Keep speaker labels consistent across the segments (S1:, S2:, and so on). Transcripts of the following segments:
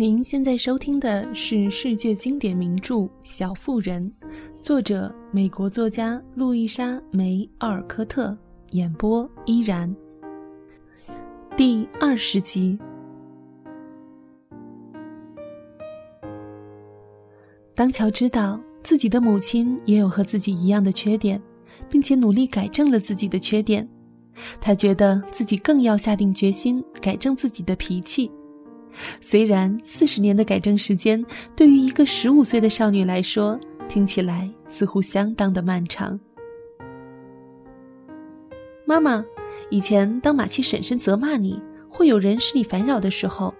S1: 您现在收听的是世界经典名著《小妇人》，作者美国作家路易莎·梅·奥尔科特，演播依然。第二十集。当乔知道自己的母亲也有和自己一样的缺点，并且努力改正了自己的缺点，他觉得自己更要下定决心改正自己的脾气。虽然四十年的改正时间对于一个十五岁的少女来说听起来似乎相当的漫长。妈妈，以前当马奇婶婶责骂你，会有人使你烦扰的时候，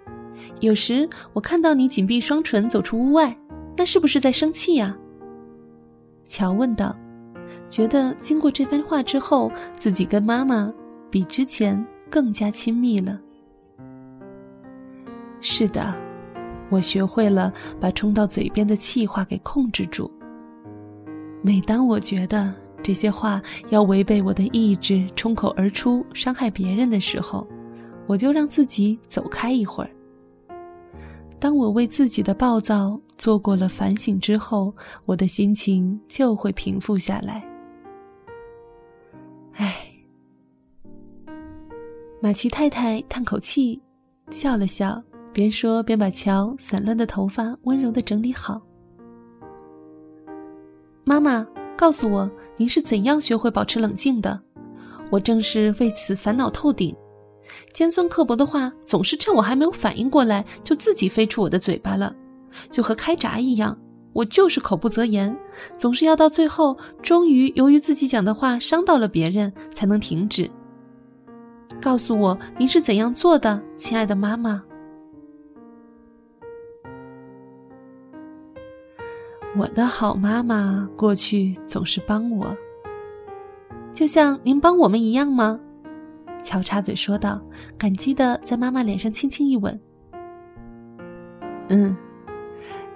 S1: 有时我看到你紧闭双唇走出屋外，那是不是在生气呀？乔问道，觉得经过这番话之后，自己跟妈妈比之前更加亲密了。是的，我学会了把冲到嘴边的气话给控制住。每当我觉得这些话要违背我的意志冲口而出，伤害别人的时候，我就让自己走开一会儿。当我为自己的暴躁做过了反省之后，我的心情就会平复下来。唉，马奇太太叹口气，笑了笑。边说边把乔散乱的头发温柔的整理好。妈妈，告诉我您是怎样学会保持冷静的？我正是为此烦恼透顶。尖酸刻薄的话总是趁我还没有反应过来就自己飞出我的嘴巴了，就和开闸一样。我就是口不择言，总是要到最后，终于由于自己讲的话伤到了别人，才能停止。告诉我您是怎样做的，亲爱的妈妈。我的好妈妈过去总是帮我，就像您帮我们一样吗？乔插嘴说道，感激的在妈妈脸上轻轻一吻。嗯，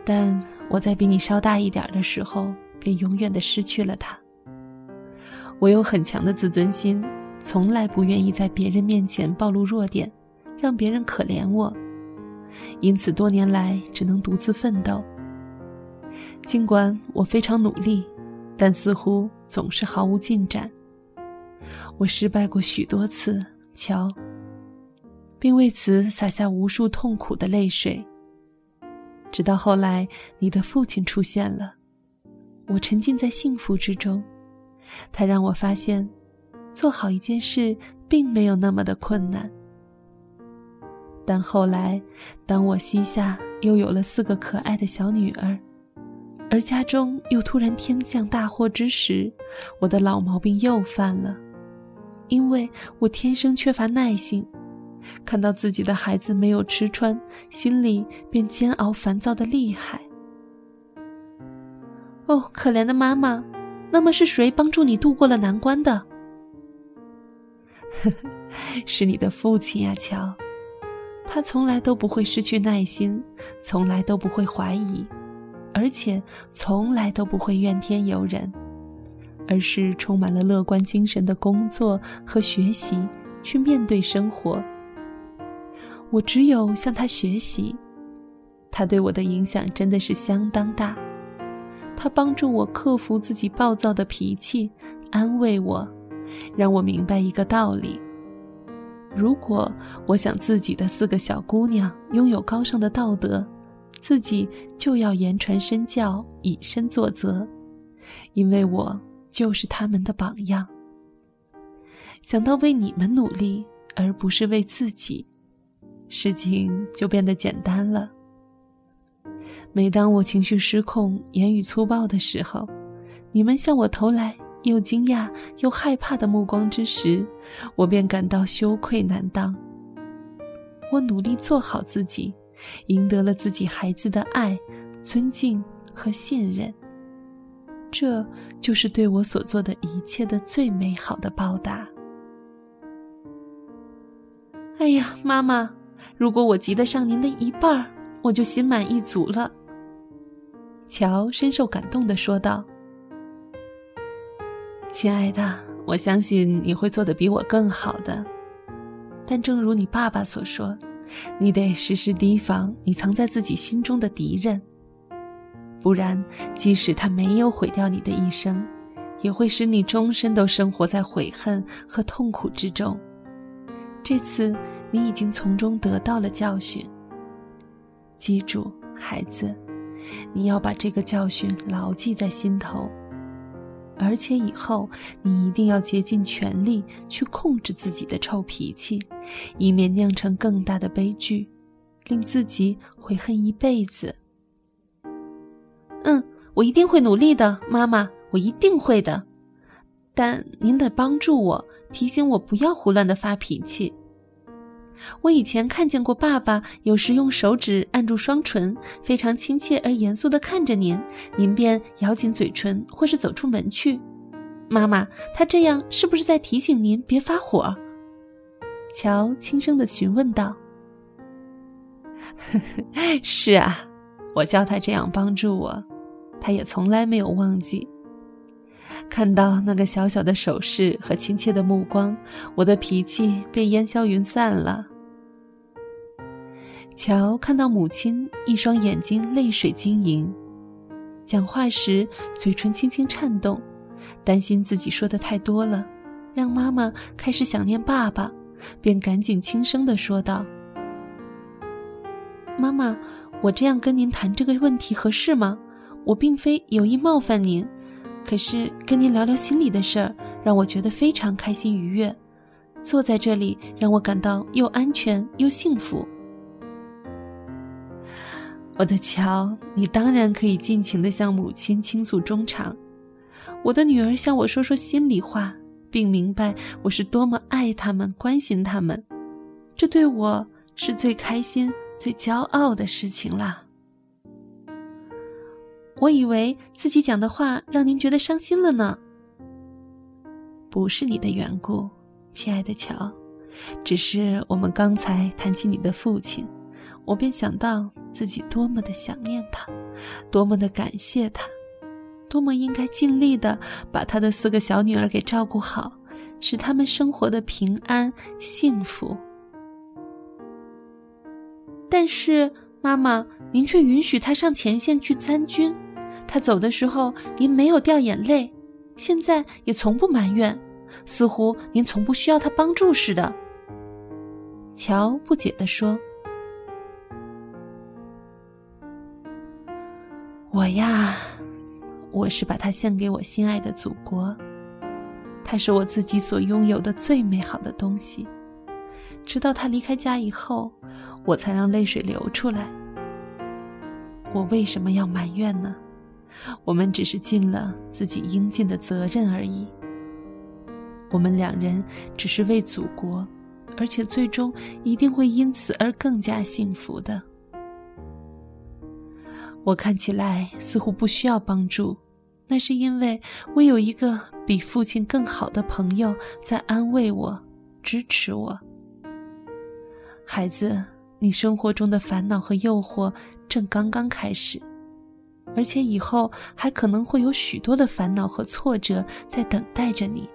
S1: 但我在比你稍大一点的时候，便永远的失去了她。我有很强的自尊心，从来不愿意在别人面前暴露弱点，让别人可怜我，因此多年来只能独自奋斗。尽管我非常努力，但似乎总是毫无进展。我失败过许多次，乔，并为此洒下无数痛苦的泪水。直到后来，你的父亲出现了，我沉浸在幸福之中。他让我发现，做好一件事并没有那么的困难。但后来，当我膝下又有了四个可爱的小女儿，而家中又突然天降大祸之时，我的老毛病又犯了，因为我天生缺乏耐性，看到自己的孩子没有吃穿，心里便煎熬烦躁的厉害。哦，可怜的妈妈，那么是谁帮助你度过了难关的？呵呵，是你的父亲呀，乔，他从来都不会失去耐心，从来都不会怀疑。而且从来都不会怨天尤人，而是充满了乐观精神的工作和学习，去面对生活。我只有向他学习，他对我的影响真的是相当大。他帮助我克服自己暴躁的脾气，安慰我，让我明白一个道理：如果我想自己的四个小姑娘拥有高尚的道德。自己就要言传身教，以身作则，因为我就是他们的榜样。想到为你们努力，而不是为自己，事情就变得简单了。每当我情绪失控、言语粗暴的时候，你们向我投来又惊讶又害怕的目光之时，我便感到羞愧难当。我努力做好自己。赢得了自己孩子的爱、尊敬和信任，这就是对我所做的一切的最美好的报答。哎呀，妈妈，如果我及得上您的一半儿，我就心满意足了。乔深受感动的说道：“亲爱的，我相信你会做得比我更好的。但正如你爸爸所说。”你得时时提防你藏在自己心中的敌人，不然，即使他没有毁掉你的一生，也会使你终身都生活在悔恨和痛苦之中。这次，你已经从中得到了教训。记住，孩子，你要把这个教训牢记在心头。而且以后你一定要竭尽全力去控制自己的臭脾气，以免酿成更大的悲剧，令自己悔恨一辈子。嗯，我一定会努力的，妈妈，我一定会的。但您得帮助我，提醒我不要胡乱的发脾气。我以前看见过爸爸，有时用手指按住双唇，非常亲切而严肃地看着您，您便咬紧嘴唇，或是走出门去。妈妈，他这样是不是在提醒您别发火？乔轻声地询问道。是啊，我教他这样帮助我，他也从来没有忘记。看到那个小小的手势和亲切的目光，我的脾气便烟消云散了。乔看到母亲一双眼睛泪水晶莹，讲话时嘴唇轻轻颤动，担心自己说的太多了，让妈妈开始想念爸爸，便赶紧轻声的说道：“妈妈，我这样跟您谈这个问题合适吗？我并非有意冒犯您。”可是跟您聊聊心里的事儿，让我觉得非常开心愉悦。坐在这里，让我感到又安全又幸福。我的乔，你当然可以尽情的向母亲倾诉衷肠。我的女儿向我说说心里话，并明白我是多么爱他们、关心他们，这对我是最开心、最骄傲的事情啦。我以为自己讲的话让您觉得伤心了呢。不是你的缘故，亲爱的乔，只是我们刚才谈起你的父亲，我便想到自己多么的想念他，多么的感谢他，多么应该尽力的把他的四个小女儿给照顾好，使他们生活的平安幸福。但是妈妈，您却允许他上前线去参军。他走的时候，您没有掉眼泪，现在也从不埋怨，似乎您从不需要他帮助似的。乔不解地说：“我呀，我是把他献给我心爱的祖国，他是我自己所拥有的最美好的东西。直到他离开家以后，我才让泪水流出来。我为什么要埋怨呢？”我们只是尽了自己应尽的责任而已。我们两人只是为祖国，而且最终一定会因此而更加幸福的。我看起来似乎不需要帮助，那是因为我有一个比父亲更好的朋友在安慰我、支持我。孩子，你生活中的烦恼和诱惑正刚刚开始。而且以后还可能会有许多的烦恼和挫折在等待着你。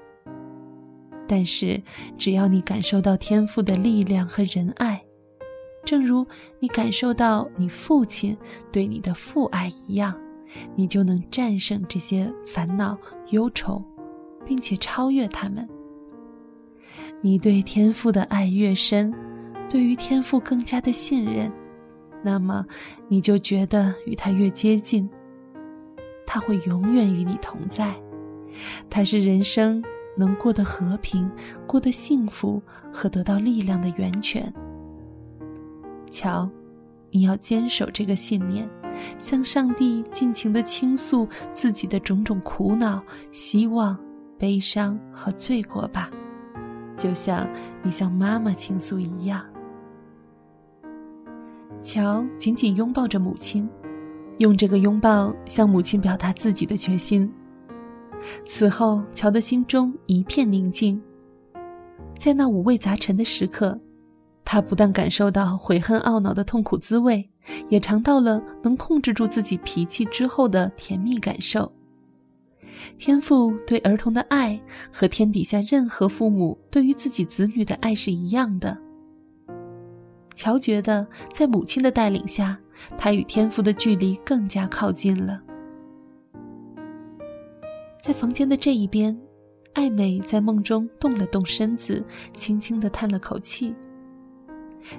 S1: 但是，只要你感受到天赋的力量和仁爱，正如你感受到你父亲对你的父爱一样，你就能战胜这些烦恼、忧愁，并且超越他们。你对天赋的爱越深，对于天赋更加的信任。那么，你就觉得与他越接近，他会永远与你同在。他是人生能过得和平、过得幸福和得到力量的源泉。瞧，你要坚守这个信念，向上帝尽情的倾诉自己的种种苦恼、希望、悲伤和罪过吧，就像你向妈妈倾诉一样。乔紧紧拥抱着母亲，用这个拥抱向母亲表达自己的决心。此后，乔的心中一片宁静。在那五味杂陈的时刻，他不但感受到悔恨懊恼的痛苦滋味，也尝到了能控制住自己脾气之后的甜蜜感受。天父对儿童的爱和天底下任何父母对于自己子女的爱是一样的。乔觉得在母亲的带领下，他与天父的距离更加靠近了。在房间的这一边，艾美在梦中动了动身子，轻轻的叹了口气。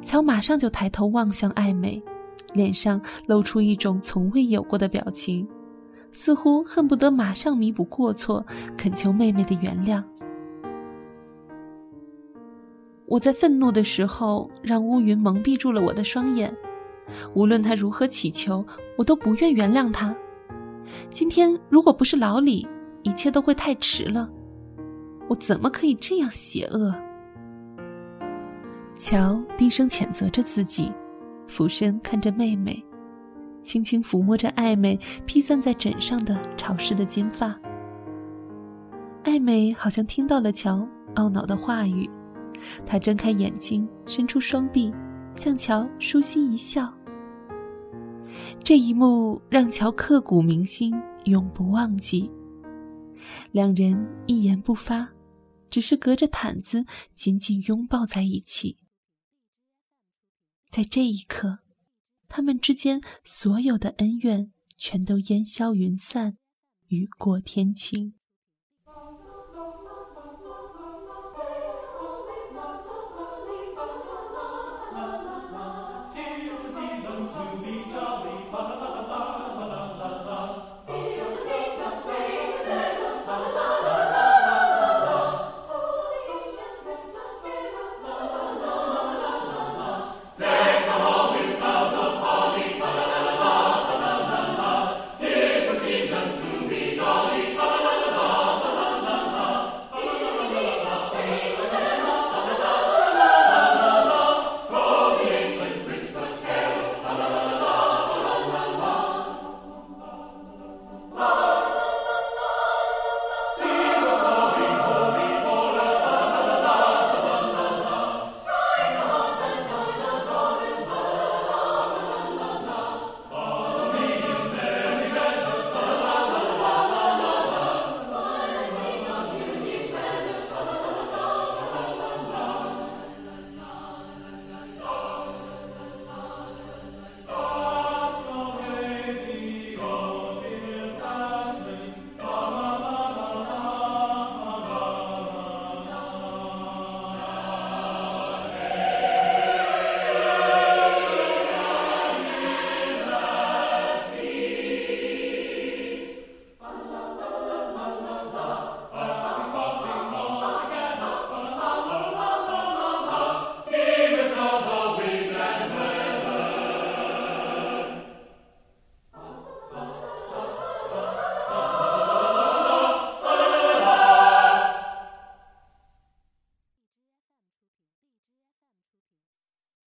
S1: 乔马上就抬头望向艾美，脸上露出一种从未有过的表情，似乎恨不得马上弥补过错，恳求妹妹的原谅。我在愤怒的时候，让乌云蒙蔽住了我的双眼，无论他如何乞求，我都不愿原谅他。今天如果不是老李。一切都会太迟了，我怎么可以这样邪恶？乔低声谴责着自己，俯身看着妹妹，轻轻抚摸着艾美披散在枕上的潮湿的金发。艾美好像听到了乔懊恼的话语，他睁开眼睛，伸出双臂，向乔舒心一笑。这一幕让乔刻骨铭心，永不忘记。两人一言不发，只是隔着毯子紧紧拥抱在一起。在这一刻，他们之间所有的恩怨全都烟消云散，雨过天晴。